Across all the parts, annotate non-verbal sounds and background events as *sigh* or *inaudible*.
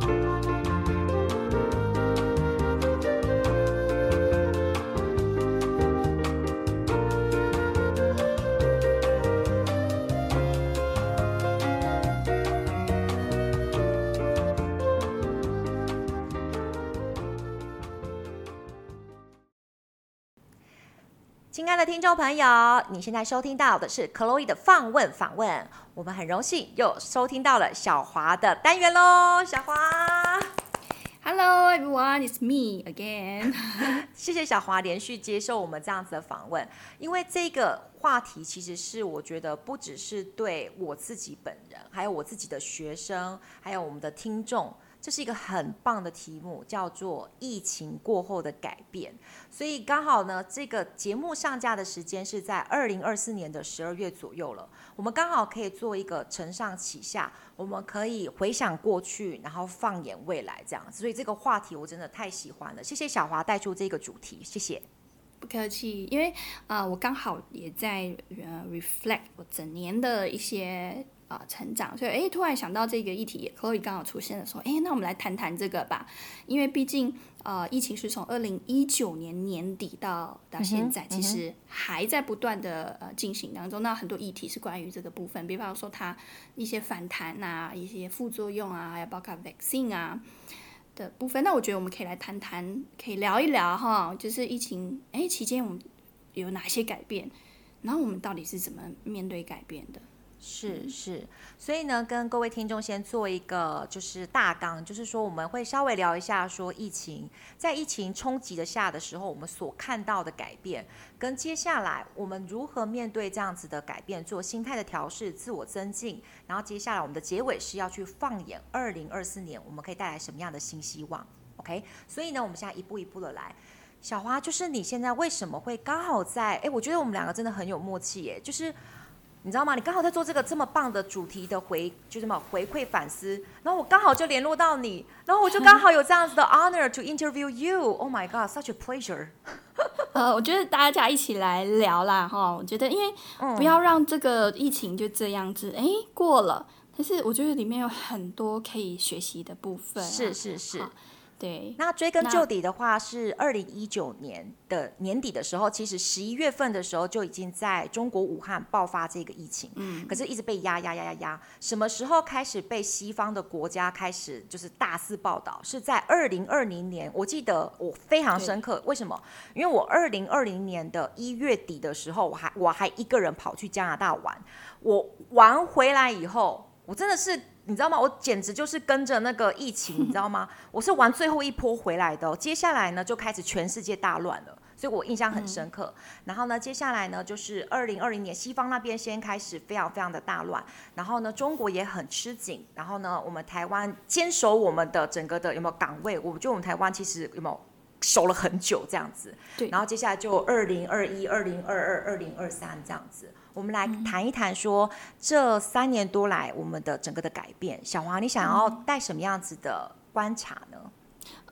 亲爱的听众朋友，你现在收听到的是 Chloe 的放问访问。我们很荣幸又收听到了小华的单元喽，小华。Hello everyone, it's me again。*laughs* 谢谢小华连续接受我们这样子的访问，因为这个话题其实是我觉得不只是对我自己本人，还有我自己的学生，还有我们的听众。这是一个很棒的题目，叫做“疫情过后的改变”。所以刚好呢，这个节目上架的时间是在二零二四年的十二月左右了。我们刚好可以做一个承上启下，我们可以回想过去，然后放眼未来，这样子。所以这个话题我真的太喜欢了。谢谢小华带出这个主题，谢谢。不客气，因为啊、我刚好也在呃 reflect 我整年的一些。啊、呃，成长，所以哎，突然想到这个议题，Chloe 刚好出现的时候，哎，那我们来谈谈这个吧。因为毕竟，呃，疫情是从二零一九年年底到到现在，嗯、其实还在不断的呃进行当中。那很多议题是关于这个部分，比方说它一些反弹啊，一些副作用啊，还有包括 vaccine 啊的部分。那我觉得我们可以来谈谈，可以聊一聊哈，就是疫情哎期间我们有哪些改变，然后我们到底是怎么面对改变的。是是，所以呢，跟各位听众先做一个就是大纲，就是说我们会稍微聊一下，说疫情在疫情冲击的下的时候，我们所看到的改变，跟接下来我们如何面对这样子的改变，做心态的调试、自我增进，然后接下来我们的结尾是要去放眼二零二四年，我们可以带来什么样的新希望？OK，所以呢，我们现在一步一步的来。小花，就是你现在为什么会刚好在？哎，我觉得我们两个真的很有默契耶，就是。你知道吗？你刚好在做这个这么棒的主题的回，就什么回馈反思，然后我刚好就联络到你，然后我就刚好有这样子的 *laughs* honor to interview you。Oh my God, such a pleasure！呃，我觉得大家一起来聊啦，哈，我觉得因为不要让这个疫情就这样子，哎、嗯，过了，但是我觉得里面有很多可以学习的部分。是是是。对，那追根究底的话，是二零一九年的年底的时候，其实十一月份的时候就已经在中国武汉爆发这个疫情，嗯，可是一直被压压压压压，什么时候开始被西方的国家开始就是大肆报道？是在二零二零年，我记得我非常深刻，为什么？因为我二零二零年的一月底的时候，我还我还一个人跑去加拿大玩，我玩回来以后，我真的是。你知道吗？我简直就是跟着那个疫情，*laughs* 你知道吗？我是玩最后一波回来的哦。接下来呢，就开始全世界大乱了，所以我印象很深刻。然后呢，接下来呢，就是二零二零年，西方那边先开始非常非常的大乱，然后呢，中国也很吃紧，然后呢，我们台湾坚守我们的整个的有没有岗位？我觉得我们台湾其实有没有守了很久这样子。对。然后接下来就二零二一、二零二二、二零二三这样子。我们来谈一谈，说这三年多来我们的整个的改变。小华，你想要带什么样子的观察呢？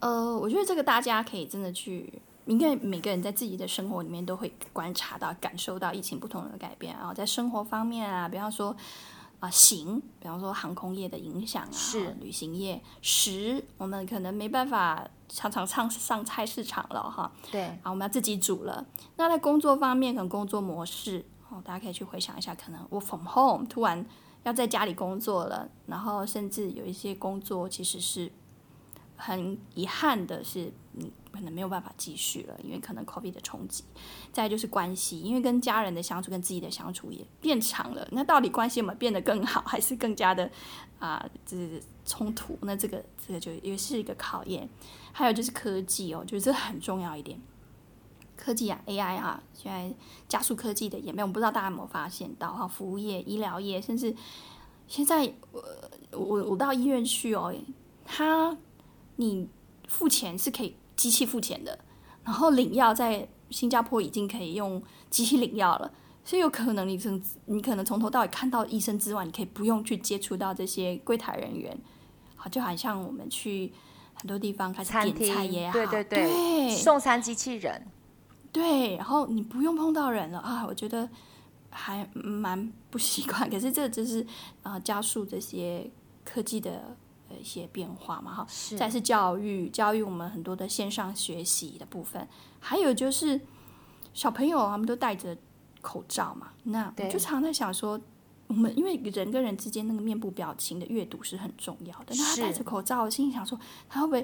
呃，我觉得这个大家可以真的去，应该每个人在自己的生活里面都会观察到、感受到疫情不同的改变。然后在生活方面啊，比方说啊、呃、行，比方说航空业的影响啊，是旅行业；食，我们可能没办法常常上上菜市场了哈。对，啊我们要自己煮了。那在工作方面，可能工作模式。大家可以去回想一下，可能 work from home 突然要在家里工作了，然后甚至有一些工作其实是很遗憾的是，你可能没有办法继续了，因为可能 COVID 的冲击。再就是关系，因为跟家人的相处跟自己的相处也变长了，那到底关系有没有变得更好，还是更加的啊，就是冲突？那这个这个就也是一个考验。还有就是科技哦，就是这很重要一点。科技啊，AI 啊，现在加速科技的演变，我不知道大家有没有发现到哈，服务业、医疗业，甚至现在我我我到医院去哦，他你付钱是可以机器付钱的，然后领药在新加坡已经可以用机器领药了，所以有可能你从你可能从头到尾看到医生之外，你可以不用去接触到这些柜台人员，好，就好像我们去很多地方开始点菜也好，对对对，对送餐机器人。对，然后你不用碰到人了啊，我觉得还蛮不习惯。*laughs* 可是这就是啊、呃，加速这些科技的呃一些变化嘛，哈。是。再是教育，教育我们很多的线上学习的部分，还有就是小朋友他们都戴着口罩嘛，那我就常在想说，我们因为人跟人之间那个面部表情的阅读是很重要的，那他戴着口罩，我心里想说，他会不会？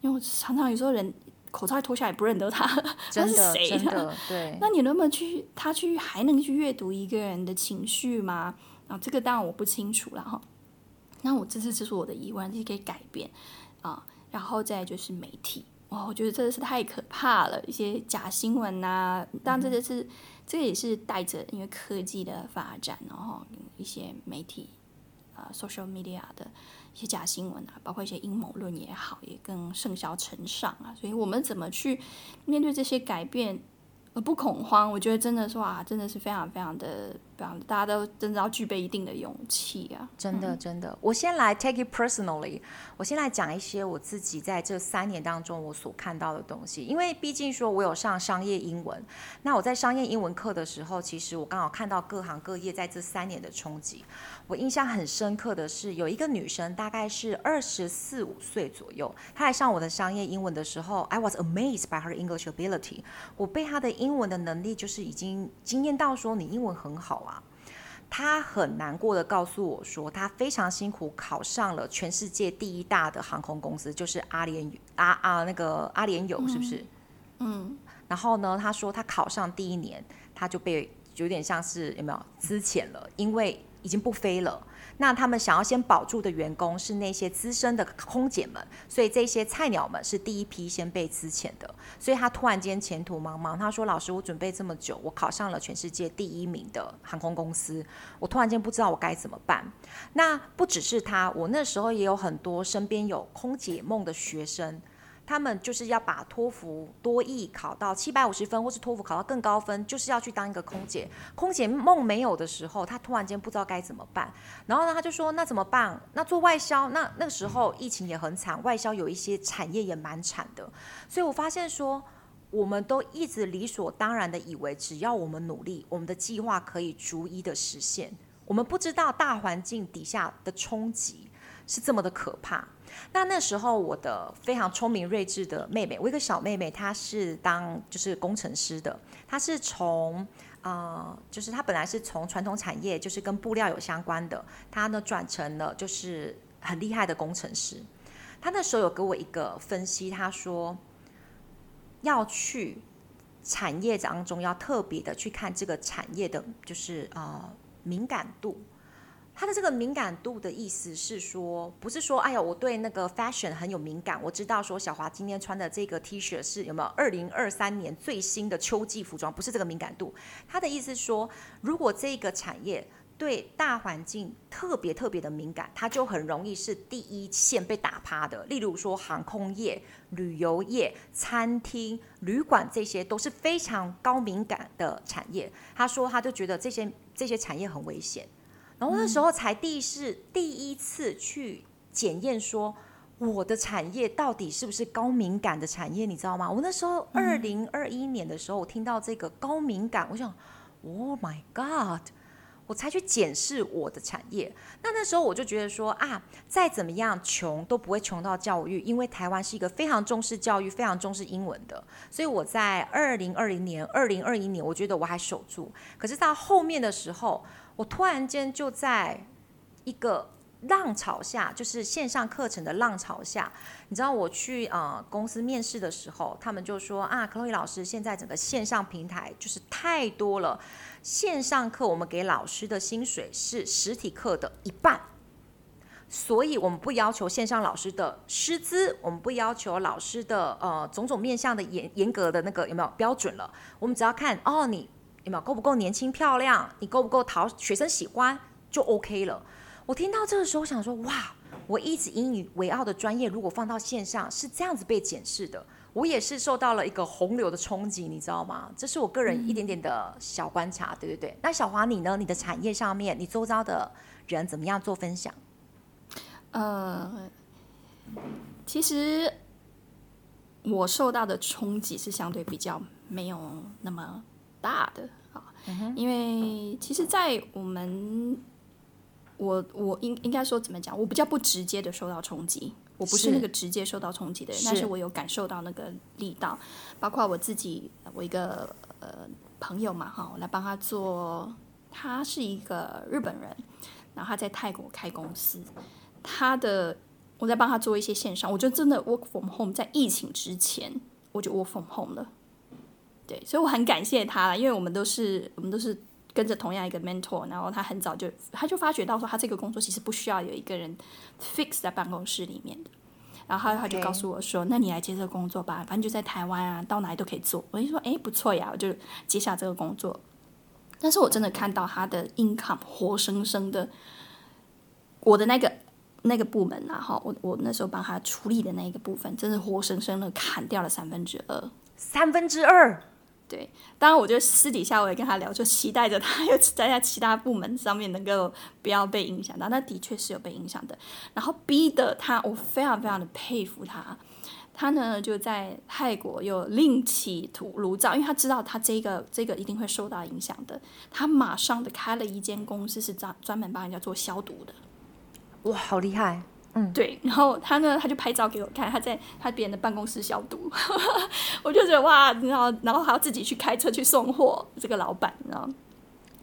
因为我常常有时候人。口罩一脱下来不认得他，*laughs* 真的他是谁？真的对。*laughs* 那你能不能去他去还能去阅读一个人的情绪吗？啊，这个当然我不清楚了哈。那我这次这是我的疑问，这是可以改变啊。然后再就是媒体，哇，我觉得真的是太可怕了，一些假新闻呐、啊。当然这个是、嗯、这个也是带着因为科技的发展，然后一些媒体啊，social media 的。一些假新闻啊，包括一些阴谋论也好，也更甚嚣尘上啊。所以，我们怎么去面对这些改变而不恐慌？我觉得真的是哇，真的是非常非常的。大家都真的要具备一定的勇气啊！真的，真的。我先来 take it personally，我先来讲一些我自己在这三年当中我所看到的东西。因为毕竟说我有上商业英文，那我在商业英文课的时候，其实我刚好看到各行各业在这三年的冲击。我印象很深刻的是，有一个女生大概是二十四五岁左右，她来上我的商业英文的时候，I was amazed by her English ability。我被她的英文的能力就是已经惊艳到说，你英文很好啊。他很难过的告诉我说，他非常辛苦考上了全世界第一大的航空公司，就是阿联阿啊那个阿联酋，是不是？嗯。嗯，然后呢，他说他考上第一年，他就被有点像是有没有资遣了，因为已经不飞了。那他们想要先保住的员工是那些资深的空姐们，所以这些菜鸟们是第一批先被资遣的。所以他突然间前途茫茫，他说：“老师，我准备这么久，我考上了全世界第一名的航空公司，我突然间不知道我该怎么办。”那不只是他，我那时候也有很多身边有空姐梦的学生。他们就是要把托福、多益考到七百五十分，或是托福考到更高分，就是要去当一个空姐。空姐梦没有的时候，他突然间不知道该怎么办。然后呢，他就说：“那怎么办？那做外销？那那个时候疫情也很惨，外销有一些产业也蛮惨的。所以我发现说，我们都一直理所当然的以为，只要我们努力，我们的计划可以逐一的实现。我们不知道大环境底下的冲击是这么的可怕。”那那时候，我的非常聪明睿智的妹妹，我一个小妹妹，她是当就是工程师的，她是从呃，就是她本来是从传统产业，就是跟布料有相关的，她呢转成了就是很厉害的工程师。她那时候有给我一个分析，她说要去产业当中要特别的去看这个产业的，就是呃敏感度。他的这个敏感度的意思是说，不是说，哎呀，我对那个 fashion 很有敏感，我知道说小华今天穿的这个 T 恤是有没有二零二三年最新的秋季服装，不是这个敏感度。他的意思是说，如果这个产业对大环境特别特别的敏感，它就很容易是第一线被打趴的。例如说航空业、旅游业、餐厅、旅馆，这些都是非常高敏感的产业。他说，他就觉得这些这些产业很危险。然后那时候才第是第一次去检验，说我的产业到底是不是高敏感的产业，你知道吗？我那时候二零二一年的时候，我听到这个高敏感，我想，Oh my God！我才去检视我的产业。那那时候我就觉得说啊，再怎么样穷都不会穷到教育，因为台湾是一个非常重视教育、非常重视英文的。所以我在二零二零年、二零二一年，我觉得我还守住。可是到后面的时候，我突然间就在一个浪潮下，就是线上课程的浪潮下，你知道我去呃公司面试的时候，他们就说啊，Chloe 老师，现在整个线上平台就是太多了，线上课我们给老师的薪水是实体课的一半，所以我们不要求线上老师的师资，我们不要求老师的呃种种面向的严严格的那个有没有标准了，我们只要看哦你。有没有够不够年轻漂亮？你够不够讨学生喜欢就 OK 了。我听到这个时候想说，哇！我一直引以为傲的专业，如果放到线上是这样子被检视的，我也是受到了一个洪流的冲击，你知道吗？这是我个人一点点的小观察，嗯、对不对？那小华你呢？你的产业上面，你周遭的人怎么样做分享？呃，其实我受到的冲击是相对比较没有那么大的啊，因为其实，在我们我我应应该说怎么讲？我比较不直接的受到冲击，我不是那个直接受到冲击的人，是。但是我有感受到那个力道，包括我自己，我一个呃朋友嘛，哈，我来帮他做，他是一个日本人，然后他在泰国开公司，他的我在帮他做一些线上，我觉得真的 work from home，在疫情之前我就 work from home 了，对，所以我很感谢他，因为我们都是我们都是。跟着同样一个 mentor，然后他很早就他就发觉到说，他这个工作其实不需要有一个人 fix 在办公室里面的。然后他就告诉我说那你来接这个工作吧，反正就在台湾啊，到哪里都可以做。我就说，哎，不错呀，我就接下这个工作。但是我真的看到他的 income 活生生的，我的那个那个部门啊，哈，我我那时候帮他处理的那一个部分，真的活生生的砍掉了三分之二，三分之二。对，当然，我觉得私底下我也跟他聊，就期待着他 *laughs* 有在在其他部门上面能够不要被影响到。那的确是有被影响的，然后逼得他，我非常非常的佩服他。他呢就在泰国又另起炉灶，因为他知道他这个这个一定会受到影响的。他马上的开了一间公司，是专专门帮人家做消毒的。哇，好厉害！嗯，对，然后他呢，他就拍照给我看，他在他别人的办公室消毒，*laughs* 我就觉得哇，然后然后还要自己去开车去送货，这个老板，你知道，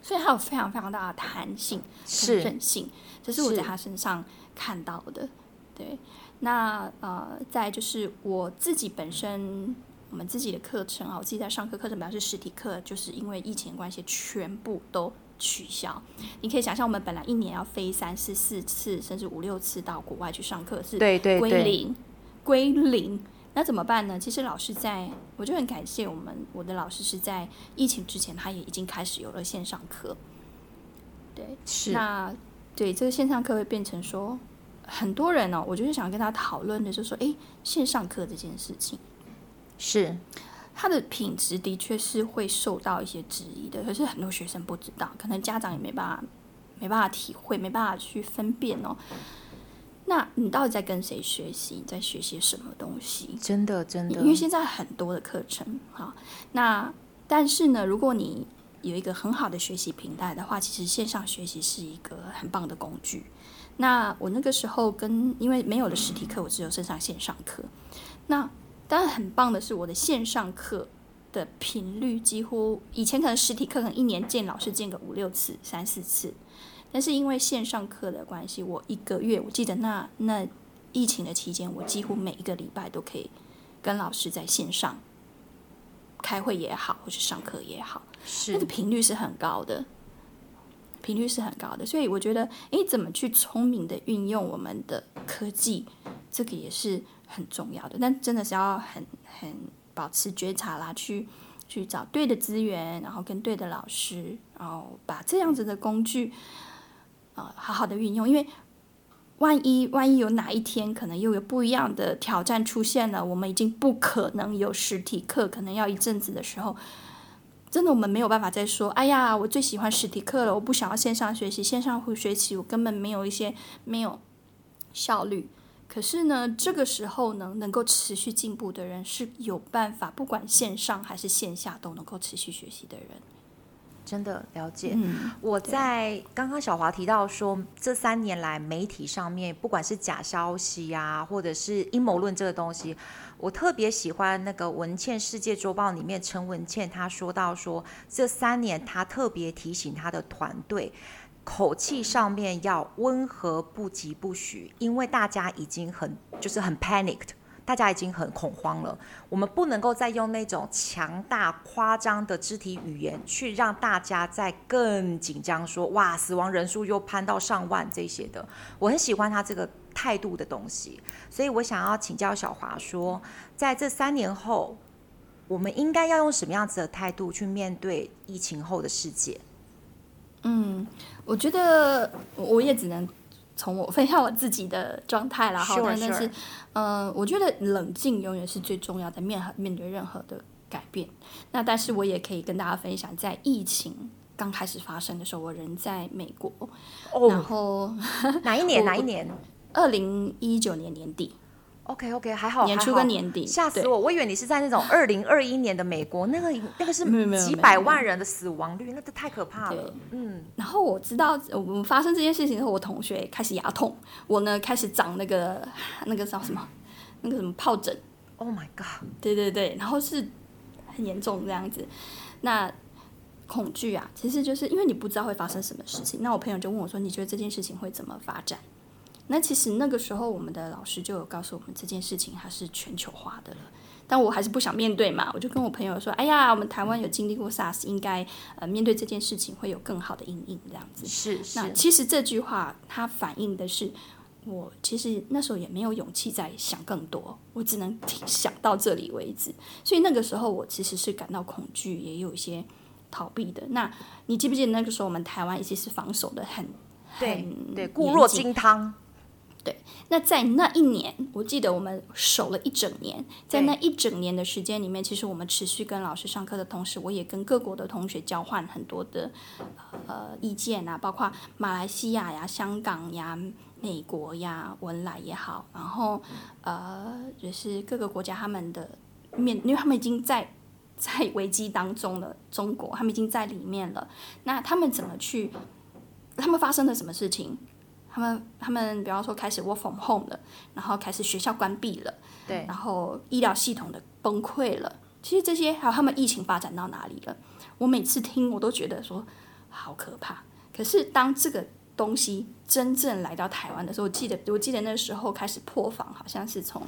所以他有非常非常大的弹性、是韧性，这是我在他身上看到的。对，那呃，再就是我自己本身，我们自己的课程啊，我自己在上课，课程表示实体课，就是因为疫情关系，全部都。取消，你可以想象，我们本来一年要飞三四四次，甚至五六次到国外去上课，是归零，对对对，归零。那怎么办呢？其实老师在，我就很感谢我们，我的老师是在疫情之前，他也已经开始有了线上课。对，是。那对这个线上课会变成说，很多人呢、哦，我就是想跟他讨论的，就是说，哎，线上课这件事情是。它的品质的确是会受到一些质疑的，可是很多学生不知道，可能家长也没办法，没办法体会，没办法去分辨哦。那你到底在跟谁学习？你在学些什么东西？真的，真的，因为现在很多的课程哈，那但是呢，如果你有一个很好的学习平台的话，其实线上学习是一个很棒的工具。那我那个时候跟因为没有了实体课，我只有线上线上课，那。但很棒的是，我的线上课的频率几乎以前可能实体课可能一年见老师见个五六次、三四次，但是因为线上课的关系，我一个月我记得那那疫情的期间，我几乎每一个礼拜都可以跟老师在线上开会也好，或是上课也好，是那个频率是很高的，频率是很高的。所以我觉得，诶，怎么去聪明的运用我们的科技，这个也是。很重要的，但真的是要很很保持觉察啦，去去找对的资源，然后跟对的老师，然后把这样子的工具，呃，好好的运用。因为万一万一有哪一天可能又有不一样的挑战出现了，我们已经不可能有实体课，可能要一阵子的时候，真的我们没有办法再说，哎呀，我最喜欢实体课了，我不想要线上学习，线上会学习我根本没有一些没有效率。可是呢，这个时候呢，能够持续进步的人是有办法，不管线上还是线下都能够持续学习的人。真的了解。嗯，我在刚刚小华提到说，这三年来媒体上面，不管是假消息啊，或者是阴谋论这个东西，我特别喜欢那个文倩世界周报里面陈文茜她说到说，这三年她特别提醒她的团队。口气上面要温和，不疾不徐，因为大家已经很就是很 panicked，大家已经很恐慌了。我们不能够再用那种强大夸张的肢体语言去让大家再更紧张说，说哇，死亡人数又攀到上万这些的。我很喜欢他这个态度的东西，所以我想要请教小华说，在这三年后，我们应该要用什么样子的态度去面对疫情后的世界？嗯。我觉得我也只能从我分享我自己的状态了哈，*laughs* 但但是，嗯、呃，我觉得冷静永远是最重要的，面面对任何的改变。那但是我也可以跟大家分享，在疫情刚开始发生的时候，我人在美国，哦、然后 *laughs* 哪一年？哪一年？二零一九年年底。OK OK，还好，年初跟年底，吓死我！我以为你是在那种二零二一年的美国，那个那个是几百万人的死亡率，那个太可怕了。嗯，然后我知道我们发生这件事情之后，我同学开始牙痛，我呢开始长那个那个叫什么，那个什么疱疹。Oh my god！对对对，然后是很严重这样子。那恐惧啊，其实就是因为你不知道会发生什么事情。那我朋友就问我说：“你觉得这件事情会怎么发展？”那其实那个时候，我们的老师就有告诉我们这件事情它是全球化的了，但我还是不想面对嘛，我就跟我朋友说：“哎呀，我们台湾有经历过 SARS，应该呃面对这件事情会有更好的因应这样子。”是是。那其实这句话它反映的是，我其实那时候也没有勇气再想更多，我只能想到这里为止。所以那个时候我其实是感到恐惧，也有一些逃避的。那你记不记得那个时候我们台湾一直是防守的很对对固若金汤。对，那在那一年，我记得我们守了一整年，在那一整年的时间里面，其实我们持续跟老师上课的同时，我也跟各国的同学交换很多的呃意见啊，包括马来西亚呀、香港呀、美国呀、文莱也好，然后呃，就是各个国家他们的面，因为他们已经在在危机当中了，中国他们已经在里面了，那他们怎么去？他们发生了什么事情？他们他们比方说开始 work from home 了，然后开始学校关闭了，对，然后医疗系统的崩溃了。其实这些还有他们疫情发展到哪里了？我每次听我都觉得说好可怕。可是当这个东西真正来到台湾的时候，我记得我记得那时候开始破防，好像是从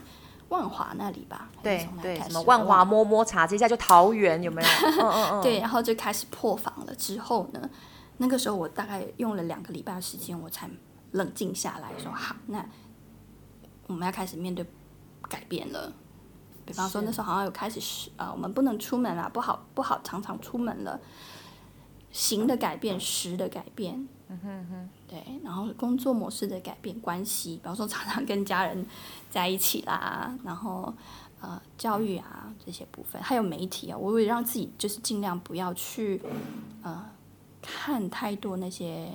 万华那里吧？对对，什么万华摸摸茶，接下来就桃园有没有？嗯嗯嗯。对，然后就开始破防了。之后呢，那个时候我大概用了两个礼拜的时间，我才。冷静下来说好，那我们要开始面对改变了。比方说那时候好像有开始啊、呃，我们不能出门了，不好不好常常出门了。行的改变，时的改变，嗯哼哼，对，然后工作模式的改变，关系，比方说常常跟家人在一起啦，然后呃教育啊这些部分，还有媒体啊，我会让自己就是尽量不要去呃看太多那些。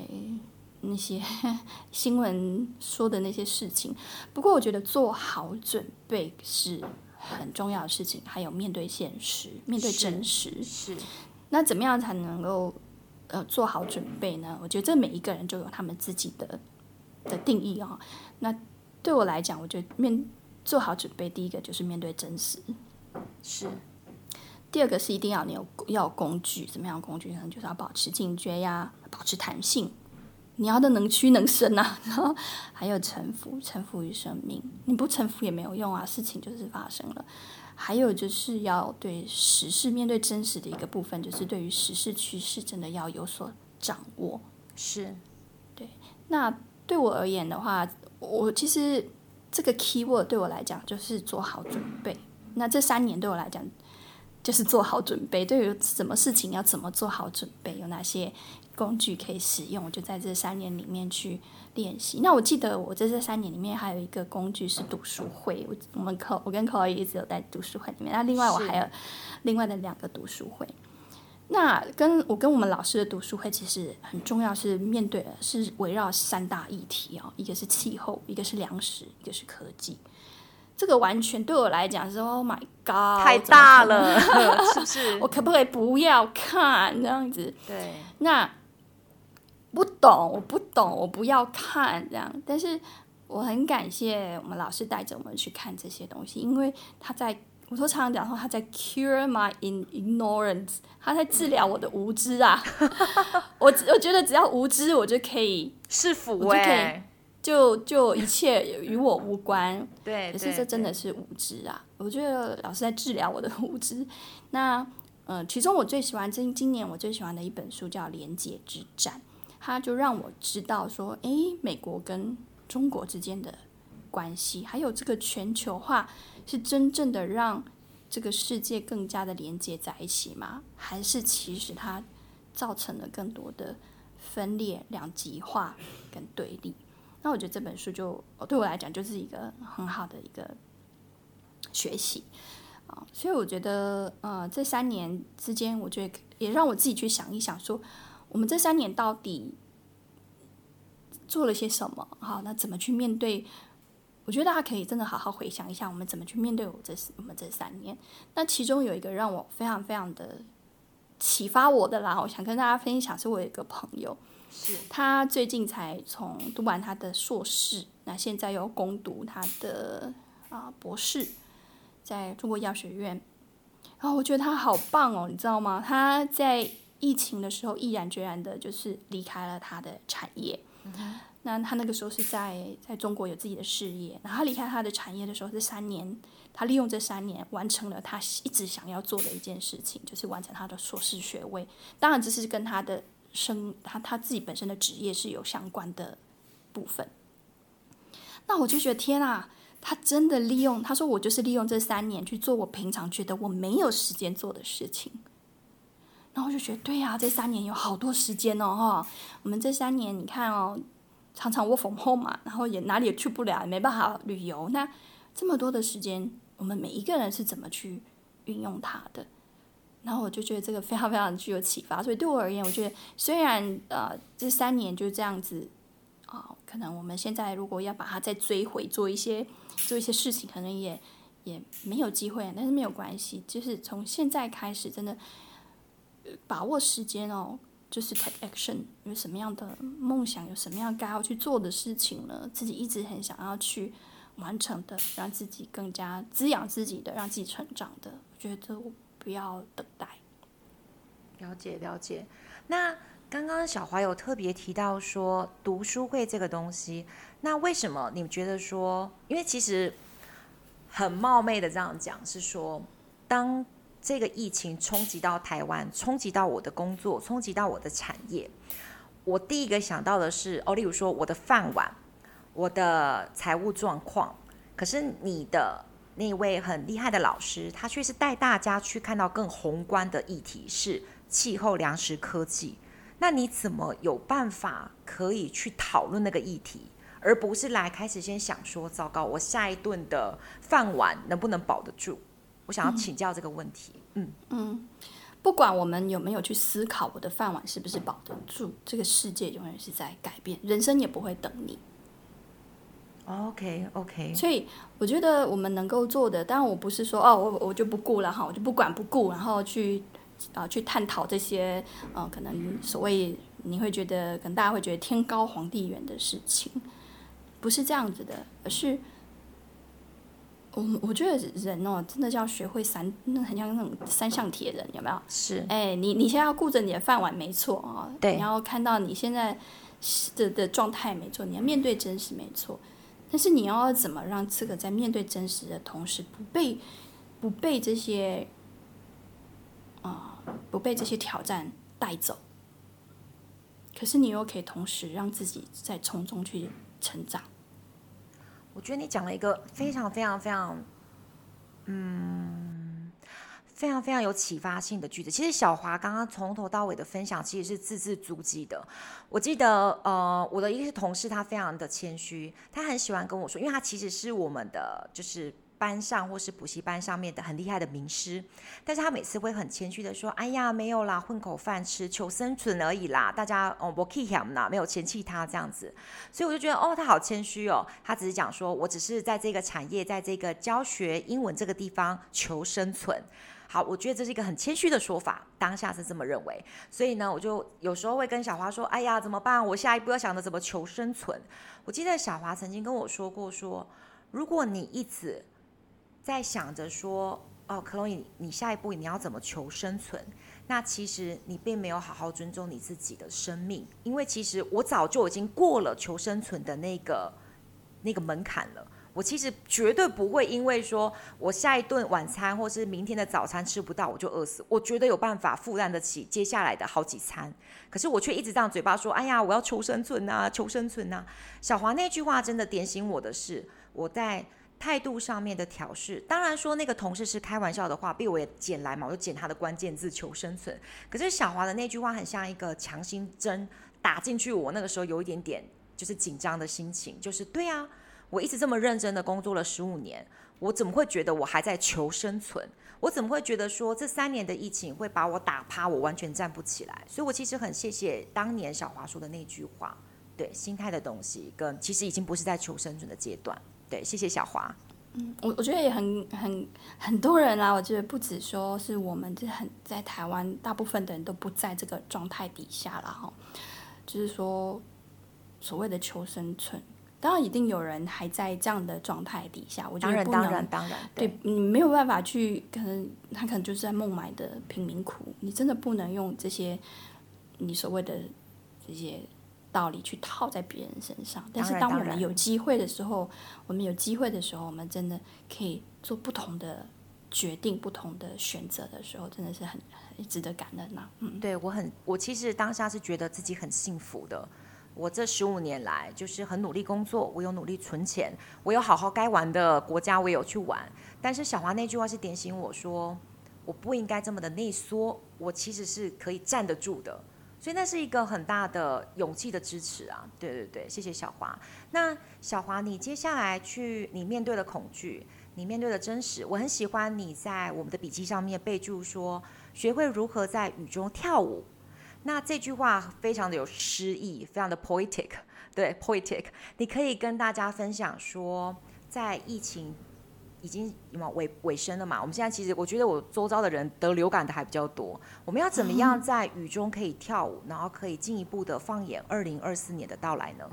那些 *laughs* 新闻说的那些事情，不过我觉得做好准备是很重要的事情，还有面对现实，面对真实。是。那怎么样才能够呃做好准备呢？我觉得这每一个人就有他们自己的的定义啊、哦。那对我来讲，我觉得面做好准备，第一个就是面对真实。是。第二个是一定要你有要有工具，怎么样的工具呢？就是要保持警觉呀，保持弹性。你要的能屈能伸呐、啊，*laughs* 然后还有臣服，臣服于生命。你不臣服也没有用啊，事情就是发生了。还有就是要对时事面对真实的一个部分，就是对于时事趋势真的要有所掌握。是，对。那对我而言的话，我其实这个 keyword 对我来讲就是做好准备。那这三年对我来讲就是做好准备。对于什么事情要怎么做好准备，有哪些？工具可以使用，我就在这三年里面去练习。那我记得我在这三年里面还有一个工具是读书会，我我们可我跟 Chloe 一直有在读书会里面。那另外我还有另外的两个读书会。那跟我跟我们老师的读书会其实很重要，是面对的是围绕三大议题哦，一个是气候，一个是粮食，一个是科技。这个完全对我来讲是 Oh my God，太大了，*laughs* 是不是？*laughs* 我可不可以不要看这样子？对，那。不懂，我不懂，我不要看这样。但是我很感谢我们老师带着我们去看这些东西，因为他在，我都常常讲说他在 cure my ignorance，他在治疗我的无知啊。*laughs* 我我觉得只要无知，我就可以是福哎，就就一切与我无关。*laughs* 对，可是这真的是无知啊！我觉得老师在治疗我的无知。那嗯、呃，其中我最喜欢今今年我最喜欢的一本书叫《连结之战》。他就让我知道说，哎，美国跟中国之间的关系，还有这个全球化，是真正的让这个世界更加的连接在一起吗？还是其实它造成了更多的分裂、两极化跟对立？那我觉得这本书就对我来讲就是一个很好的一个学习啊。所以我觉得，呃，这三年之间，我觉得也让我自己去想一想说。我们这三年到底做了些什么？好，那怎么去面对我觉得大家可以真的好好回想一下，我们怎么去面对我这我们这三年。那其中有一个让我非常非常的启发我的啦，我想跟大家分享，是我有一个朋友，是他最近才从读完他的硕士，那现在又攻读他的啊博士，在中国医药学院。然后我觉得他好棒哦，你知道吗？他在疫情的时候毅然决然的，就是离开了他的产业。那他那个时候是在在中国有自己的事业，然后他离开他的产业的时候，这三年他利用这三年完成了他一直想要做的一件事情，就是完成他的硕士学位。当然，这是跟他的生他他自己本身的职业是有相关的部分。那我就觉得天啊！他真的利用，他说我就是利用这三年去做我平常觉得我没有时间做的事情，然后就觉得对呀、这三年有好多时间哦哈。我们这三年你看哦，常常 work from home 嘛，然后也哪里也去不了，也没办法旅游。那这么多的时间，我们每一个人是怎么去运用它的？然后我就觉得这个非常非常具有启发。所以对我而言，我觉得虽然呃这三年就这样子啊、可能我们现在如果要把它再追回做一些。做一些事情可能也也没有机会，但是没有关系，就是从现在开始，真的把握时间哦，就是 take action。有什么样的梦想，有什么样该要去做的事情呢？自己一直很想要去完成的，让自己更加滋养自己的，让自己成长的，我觉得我不要等待。了解了解。那刚刚小华有特别提到说读书会这个东西。那为什么你觉得说？因为其实很冒昧的这样讲，是说，当这个疫情冲击到台湾，冲击到我的工作，冲击到我的产业，我第一个想到的是，哦，例如说我的饭碗，我的财务状况。可是你的那位很厉害的老师，他却是带大家去看到更宏观的议题，是气候、粮食、科技。那你怎么有办法可以去讨论那个议题？而不是来开始先想说，糟糕，我下一顿的饭碗能不能保得住？我想要请教这个问题。嗯嗯，不管我们有没有去思考我的饭碗是不是保得住，这个世界永远是在改变，人生也不会等你。OK OK，所以我觉得我们能够做的，当然我不是说哦，我我就不顾了哈，我就不管不顾，然后去啊、呃、去探讨这些呃可能所谓你会觉得可能大家会觉得天高皇帝远的事情。不是这样子的，而是我我觉得人哦，真的就要学会三，那很像那种三项铁人，有没有？是。哎，你你现在要顾着你的饭碗，没错啊。对。你要看到你现在的的状态，没错。你要面对真实，没错。但是你要怎么让这个在面对真实的同时，不被不被这些啊、呃，不被这些挑战带走？可是你又可以同时让自己在从中去。成长，我觉得你讲了一个非常非常非常，嗯，非常非常有启发性的句子。其实小华刚刚从头到尾的分享，其实是字字珠玑的。我记得，呃，我的一个同事，他非常的谦虚，他很喜欢跟我说，因为他其实是我们的，就是。班上或是补习班上面的很厉害的名师，但是他每次会很谦虚的说：“哎呀，没有啦，混口饭吃，求生存而已啦。”大家哦，不气他啦，没有嫌弃他这样子，所以我就觉得哦，他好谦虚哦。他只是讲说，我只是在这个产业，在这个教学英文这个地方求生存。好，我觉得这是一个很谦虚的说法，当下是这么认为。所以呢，我就有时候会跟小华说：“哎呀，怎么办？我下一步要想着怎么求生存。”我记得小华曾经跟我说过，说如果你一直在想着说，哦，克洛伊，你下一步你要怎么求生存？那其实你并没有好好尊重你自己的生命，因为其实我早就已经过了求生存的那个那个门槛了。我其实绝对不会因为说我下一顿晚餐或是明天的早餐吃不到我就饿死，我觉得有办法负担得起接下来的好几餐。可是我却一直这样嘴巴说，哎呀，我要求生存啊，求生存啊。小华那句话真的点醒我的是，我在。态度上面的调试，当然说那个同事是开玩笑的话，被我也捡来嘛，我就捡他的关键字求生存。可是小华的那句话很像一个强心针打进去，我那个时候有一点点就是紧张的心情，就是对啊，我一直这么认真的工作了十五年，我怎么会觉得我还在求生存？我怎么会觉得说这三年的疫情会把我打趴，我完全站不起来？所以我其实很谢谢当年小华说的那句话，对心态的东西跟其实已经不是在求生存的阶段。对，谢谢小华。嗯，我我觉得也很很很多人啦，我觉得不止说是我们，这很在台湾，大部分的人都不在这个状态底下了哈。就是说，所谓的求生存，当然一定有人还在这样的状态底下。我觉得不能，当然，当然，当然，对，你没有办法去，可能他可能就是在孟买的贫民窟，你真的不能用这些你所谓的这些。道理去套在别人身上，但是当我们有机会的时候，我们有机会的时候，我们真的可以做不同的决定、不同的选择的时候，真的是很，很值得感恩呐、啊。嗯，对我很，我其实当下是觉得自己很幸福的。我这十五年来就是很努力工作，我有努力存钱，我有好好该玩的国家，我有去玩。但是小华那句话是点醒我说，我不应该这么的内缩，我其实是可以站得住的。所以那是一个很大的勇气的支持啊！对对对，谢谢小华。那小华，你接下来去，你面对的恐惧，你面对的真实，我很喜欢你在我们的笔记上面备注说，学会如何在雨中跳舞。那这句话非常的有诗意，非常的 poetic，对 poetic。你可以跟大家分享说，在疫情。已经尾尾声了嘛？我们现在其实，我觉得我周遭的人得流感的还比较多。我们要怎么样在雨中可以跳舞，然后可以进一步的放眼二零二四年的到来呢？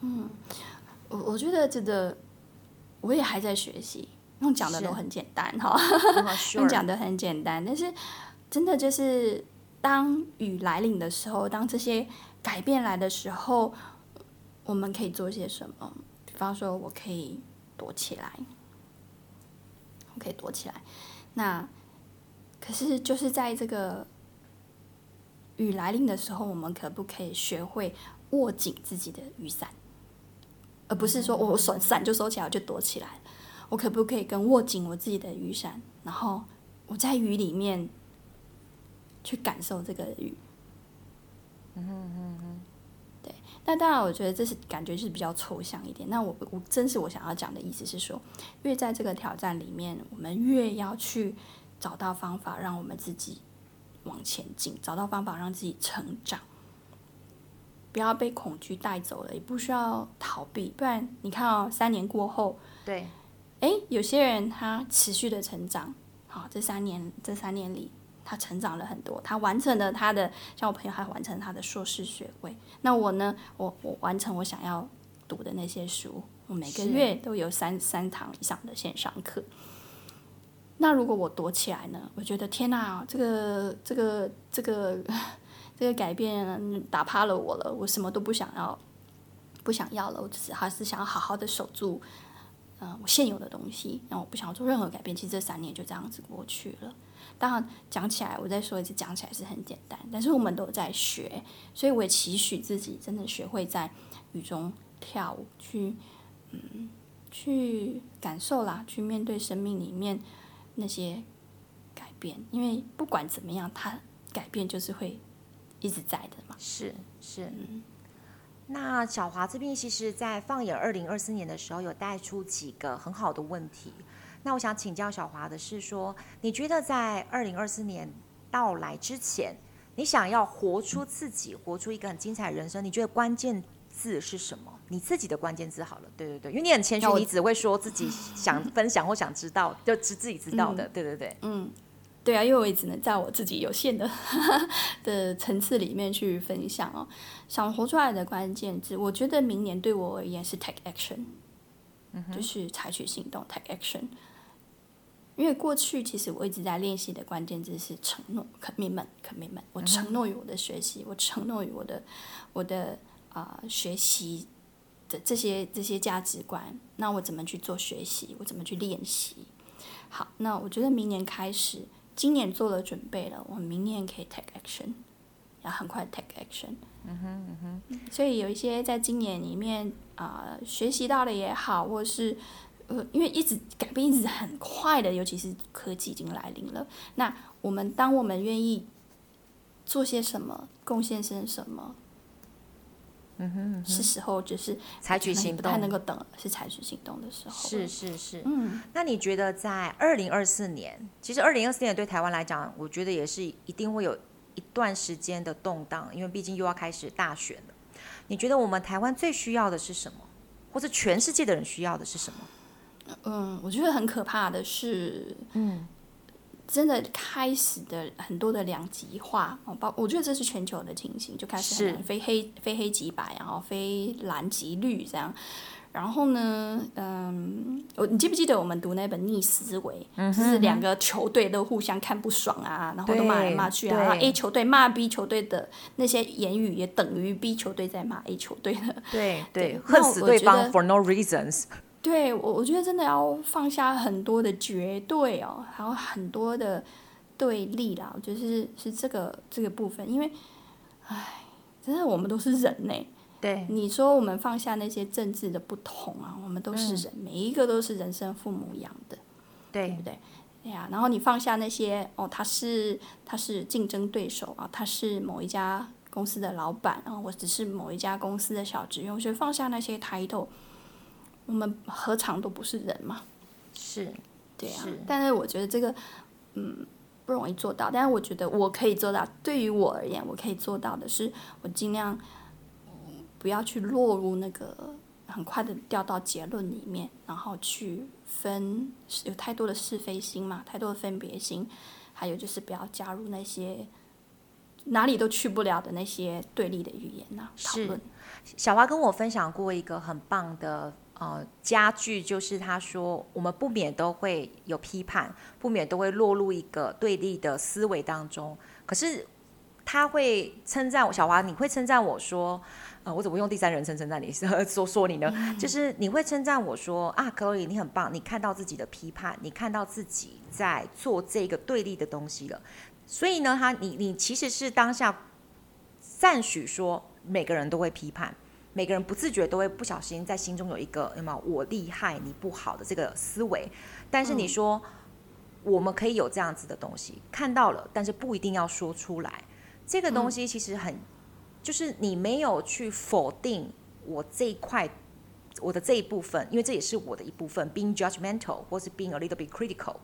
嗯，我我觉得这个我也还在学习，用讲的都很简单哈，*laughs* 用讲的很简单，但是真的就是当雨来临的时候，当这些改变来的时候，我们可以做些什么？比方说，我可以躲起来。可以躲起来，那可是就是在这个雨来临的时候，我们可不可以学会握紧自己的雨伞，而不是说我手伞就收起来我就躲起来？我可不可以跟握紧我自己的雨伞，然后我在雨里面去感受这个雨？嗯嗯。那当然，我觉得这是感觉是比较抽象一点。那我我真是我想要讲的意思是说，越在这个挑战里面，我们越要去找到方法，让我们自己往前进，找到方法让自己成长，不要被恐惧带走了，也不需要逃避。不然你看哦，三年过后，对，哎，有些人他持续的成长，好，这三年这三年里。他成长了很多，他完成了他的，像我朋友还完成他的硕士学位。那我呢？我我完成我想要读的那些书，我每个月都有三三堂以上的线上课。那如果我躲起来呢？我觉得天哪，这个这个这个 *laughs* 这个改变打趴了我了，我什么都不想要，不想要了，我只是还是想要好好的守住，嗯、呃，我现有的东西。那我不想要做任何改变。其实这三年就这样子过去了。当然，讲起来，我再说一次，讲起来是很简单，但是我们都在学，所以我也期许自己真的学会在雨中跳舞，去，嗯，去感受啦，去面对生命里面那些改变，因为不管怎么样，它改变就是会一直在的嘛。是是，嗯。那小华这边其实，在放眼二零二四年的时候，有带出几个很好的问题。那我想请教小华的是说，你觉得在二零二四年到来之前，你想要活出自己，活出一个很精彩的人生，你觉得关键字是什么？你自己的关键字好了，对对对，因为你很谦虚，你只会说自己想 *laughs* 分享或想知道，就只自己知道的，嗯、对对对，嗯，对啊，因为我也只能在我自己有限的 *laughs* 的层次里面去分享哦。想活出来的关键字，我觉得明年对我而言是 take action，嗯，就是采取行动，take action。因为过去其实我一直在练习的关键字是承诺，commitment，commitment。我承诺于我的学习，我承诺于我的我的啊、呃、学习的这些这些价值观。那我怎么去做学习？我怎么去练习？好，那我觉得明年开始，今年做了准备了，我们明年可以 take action，要很快 take action。嗯哼嗯哼。所以有一些在今年里面啊、呃、学习到的也好，或是。呃，因为一直改变一直很快的，尤其是科技已经来临了。那我们当我们愿意做些什么，贡献些什么，嗯哼，嗯哼，是时候就是采取行动，不太能够等了，是采取行动的时候。是是是，嗯。那你觉得在二零二四年，其实二零二四年对台湾来讲，我觉得也是一定会有一段时间的动荡，因为毕竟又要开始大选了。你觉得我们台湾最需要的是什么？或者全世界的人需要的是什么？嗯，我觉得很可怕的是，嗯，真的开始的很多的两极化哦，包我觉得这是全球的情形，就开始非黑非黑即白，然后非蓝即绿这样。然后呢，嗯，我你记不记得我们读那本逆思维，嗯、就是两个球队都互相看不爽啊，然后都骂来骂去啊，然后 A 球队骂 B 球队的那些言语也等于 B 球队在骂 A 球队的，对对，*laughs* 恨死对方 for no reasons。对我，我觉得真的要放下很多的绝对哦，还有很多的对立啦，我觉得是是这个这个部分，因为，唉，真的我们都是人呢。对，你说我们放下那些政治的不同啊，我们都是人，嗯、每一个都是人生父母养的，对，对不对？对呀，然后你放下那些哦，他是他是竞争对手啊，他是某一家公司的老板啊，我只是某一家公司的小职员，我觉得放下那些 title，我们何尝都不是人嘛？是，对呀、啊。是但是我觉得这个嗯不容易做到，但是我觉得我可以做到。对于我而言，我可以做到的是，我尽量。不要去落入那个很快的掉到结论里面，然后去分有太多的是非心嘛，太多的分别心，还有就是不要加入那些哪里都去不了的那些对立的语言呐、啊。讨论。小花跟我分享过一个很棒的呃加剧，就是他说我们不免都会有批判，不免都会落入一个对立的思维当中。可是他会称赞我，小华，你会称赞我说。啊、呃，我怎么用第三人称称赞你？说说你呢？嗯、就是你会称赞我说啊，Chloe，你很棒，你看到自己的批判，你看到自己在做这个对立的东西了。所以呢，他你你其实是当下赞许说，每个人都会批判，每个人不自觉都会不小心在心中有一个什么我厉害你不好的这个思维。但是你说、嗯、我们可以有这样子的东西看到了，但是不一定要说出来。这个东西其实很。嗯就是你没有去否定我这一块，我的这一部分，因为这也是我的一部分，being judgmental 或是 being a little bit critical。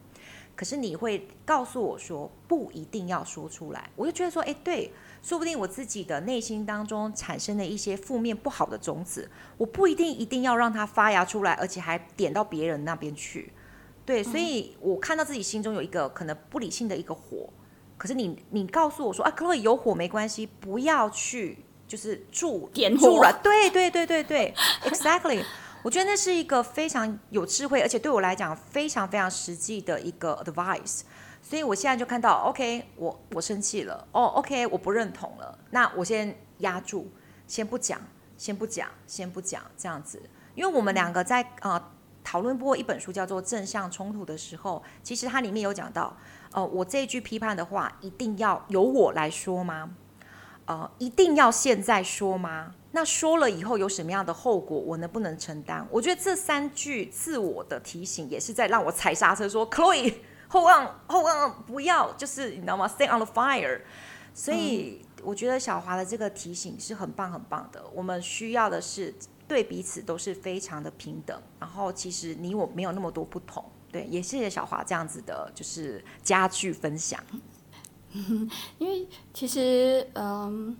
可是你会告诉我说，不一定要说出来。我就觉得说，哎，对，说不定我自己的内心当中产生的一些负面不好的种子，我不一定一定要让它发芽出来，而且还点到别人那边去。对，所以我看到自己心中有一个可能不理性的一个火。可是你，你告诉我说啊，Chloe 有火没关系，不要去就是助点火了。对对对对对，Exactly。*laughs* 我觉得那是一个非常有智慧，而且对我来讲非常非常实际的一个 advice。所以我现在就看到，OK，我我生气了，哦，OK，我不认同了，那我先压住，先不讲，先不讲，先不讲，这样子。因为我们两个在啊、呃、讨论过一本书叫做《正向冲突》的时候，其实它里面有讲到。呃，我这一句批判的话，一定要由我来说吗？呃，一定要现在说吗？那说了以后有什么样的后果，我能不能承担？我觉得这三句自我的提醒，也是在让我踩刹车说，说 Chloe hold on，hold on，不要，就是你知道吗？Stay on the fire。所以我觉得小华的这个提醒是很棒很棒的。我们需要的是对彼此都是非常的平等，然后其实你我没有那么多不同。对，也谢谢小华这样子的，就是家具分享。*laughs* 因为其实，嗯，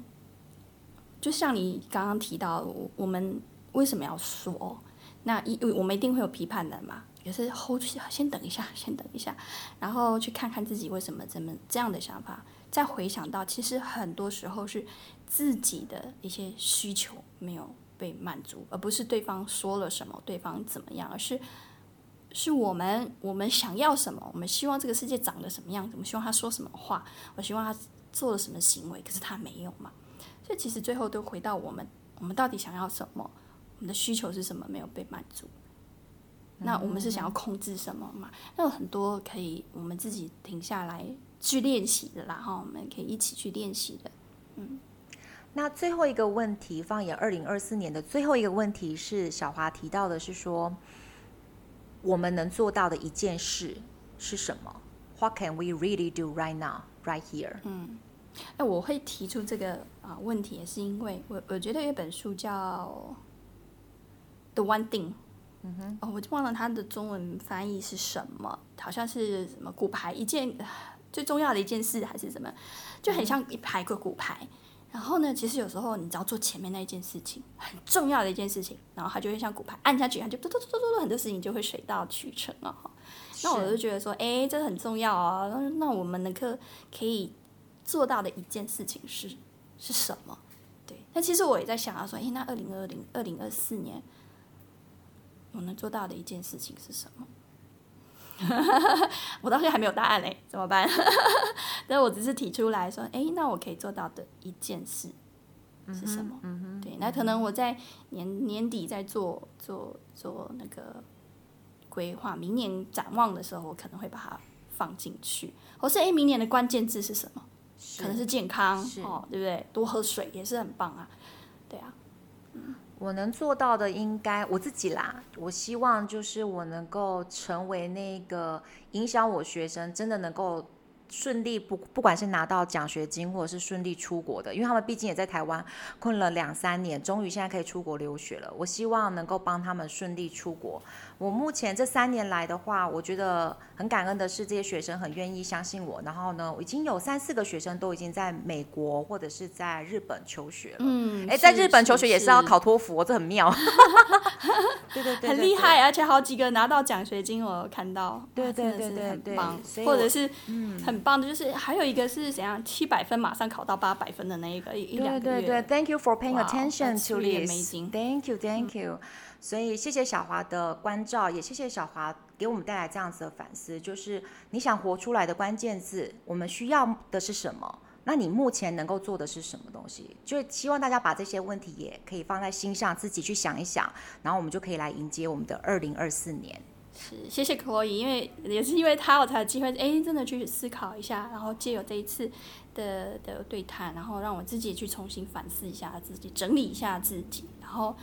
就像你刚刚提到，我们为什么要说？那一我们一定会有批判的嘛，也是 hold 先等一下，先等一下，然后去看看自己为什么这么这样的想法，再回想到，其实很多时候是自己的一些需求没有被满足，而不是对方说了什么，对方怎么样，而是。是我们，我们想要什么？我们希望这个世界长得什么样？我们希望他说什么话？我希望他做了什么行为？可是他没有嘛？所以其实最后都回到我们，我们到底想要什么？我们的需求是什么？没有被满足？那我们是想要控制什么嘛？那有很多可以我们自己停下来去练习的啦，哈，我们可以一起去练习的。嗯，那最后一个问题，放眼二零二四年的最后一个问题是小华提到的是说。我们能做到的一件事是什么？What can we really do right now, right here？嗯，哎，我会提出这个啊问题，也是因为我我觉得有一本书叫《The One Thing》。嗯哼，哦，我就忘了它的中文翻译是什么，好像是什么骨牌一件最重要的一件事还是什么，就很像一排个骨牌。然后呢，其实有时候你只要做前面那一件事情，很重要的一件事情，然后它就会像骨牌按下去，它就嘟嘟嘟嘟嘟，很多事情就会水到渠成了哈。那我就觉得说，哎，这很重要啊。那那我们能够可以做到的一件事情是是什么？对。那其实我也在想啊，说，哎，那二零二零二零二四年，我能做到的一件事情是什么？我到现在还没有答案嘞，怎么办？但我只是提出来说，哎，那我可以做到的一件事是什么？对，那可能我在年年底在做做做那个规划，明年展望的时候，我可能会把它放进去。或是，哎，明年的关键字是什么？可能是健康哦，对不对？多喝水也是很棒啊，对啊，嗯。我能做到的，应该我自己啦。我希望就是我能够成为那个影响我学生，真的能够。顺利不不管是拿到奖学金，或者是顺利出国的，因为他们毕竟也在台湾困了两三年，终于现在可以出国留学了。我希望能够帮他们顺利出国。我目前这三年来的话，我觉得很感恩的是，这些学生很愿意相信我。然后呢，我已经有三四个学生都已经在美国或者是在日本求学了。嗯，哎，在日本求学也是要考托福，这很妙。*laughs* *laughs* 对对对，很厉害，而且好几个拿到奖学金，我有看到。对对对对对，或者是嗯很。棒的就是还有一个是怎样七百分马上考到八百分的那一个一两个月。对对对，Thank you for paying attention to this. Thank you, thank you. 所以谢谢小华的关照，也谢谢小华给我们带来这样子的反思。就是你想活出来的关键字，我们需要的是什么？那你目前能够做的是什么东西？就希望大家把这些问题也可以放在心上，自己去想一想，然后我们就可以来迎接我们的二零二四年。是，谢谢 Chloe，因为也是因为他，我才有机会，哎，真的去思考一下，然后借由这一次的的对谈，然后让我自己去重新反思一下自己，整理一下自己，然后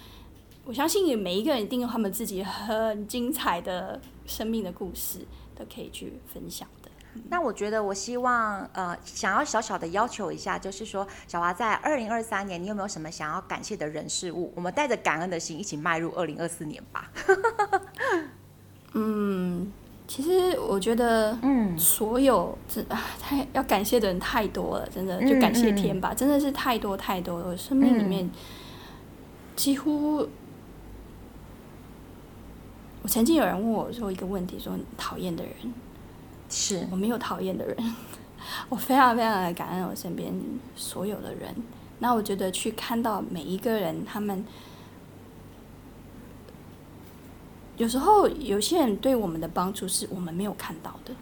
我相信每一个人一定有他们自己很精彩的生命的故事，都可以去分享。那我觉得，我希望呃，想要小小的要求一下，就是说，小华在二零二三年，你有没有什么想要感谢的人事物？我们带着感恩的心，一起迈入二零二四年吧。*laughs* 嗯，其实我觉得，嗯，所有这啊，太要感谢的人太多了，真的就感谢天吧，嗯嗯、真的是太多太多了。我生命里面几乎，嗯、我曾经有人问我说一个问题，说讨厌的人，是我没有讨厌的人，我非常非常的感恩我身边所有的人。那我觉得去看到每一个人，他们。有时候有些人对我们的帮助是我们没有看到的，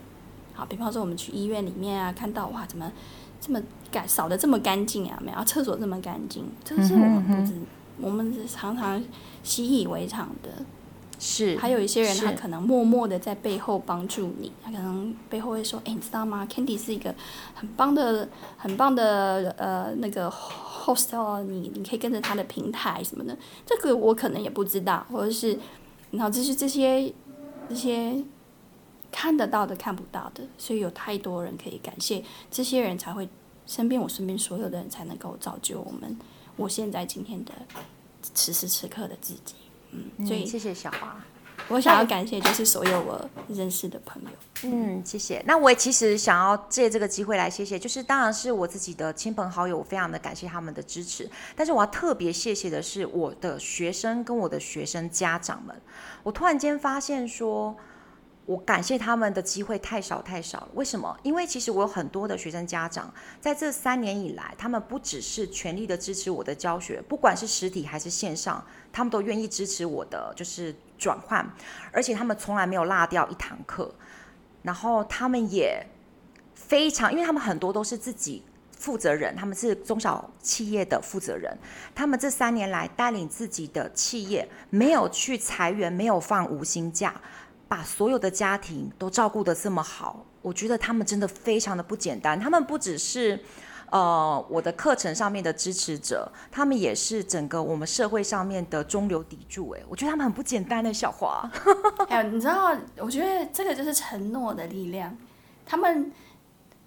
好，比方说我们去医院里面啊，看到哇，怎么这么干扫的这么干净啊？没有，厕所这么干净，这是我们不知，我们是常常习以为常的。是，还有一些人他可能默默的在背后帮助你，他可能背后会说，哎，你知道吗？Candy 是一个很棒的、很棒的呃那个 host 哦，你你可以跟着他的平台什么的，这个我可能也不知道，或者是。然后就是这些这些看得到的看不到的，所以有太多人可以感谢，这些人才会身边我身边所有的人才能够造就我们我现在今天的此时此刻的自己。嗯，所以谢谢小华。我想要感谢就是所有我认识的朋友。嗯，谢谢。那我也其实想要借这个机会来谢谢，就是当然是我自己的亲朋好友，我非常的感谢他们的支持。但是我要特别谢谢的是我的学生跟我的学生家长们。我突然间发现说，我感谢他们的机会太少太少了。为什么？因为其实我有很多的学生家长，在这三年以来，他们不只是全力的支持我的教学，不管是实体还是线上，他们都愿意支持我的，就是。转换，而且他们从来没有落掉一堂课，然后他们也非常，因为他们很多都是自己负责人，他们是中小企业的负责人，他们这三年来带领自己的企业，没有去裁员，没有放无薪假，把所有的家庭都照顾得这么好，我觉得他们真的非常的不简单，他们不只是。呃，我的课程上面的支持者，他们也是整个我们社会上面的中流砥柱。哎，我觉得他们很不简单的小华。*laughs* 还有，你知道，我觉得这个就是承诺的力量。他们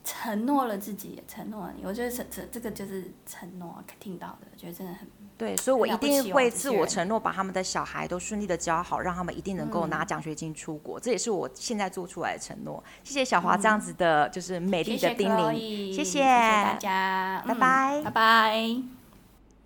承诺了自己，也承诺了你。我觉得这这这个就是承诺，听到的，觉得真的很对，所以我一定会自我承诺，把他们的小孩都顺利的教好，让他们一定能够拿奖学金出国。嗯、这也是我现在做出来的承诺。谢谢小华这样子的，就是美丽的叮咛，谢谢，谢谢大家，拜拜，拜拜。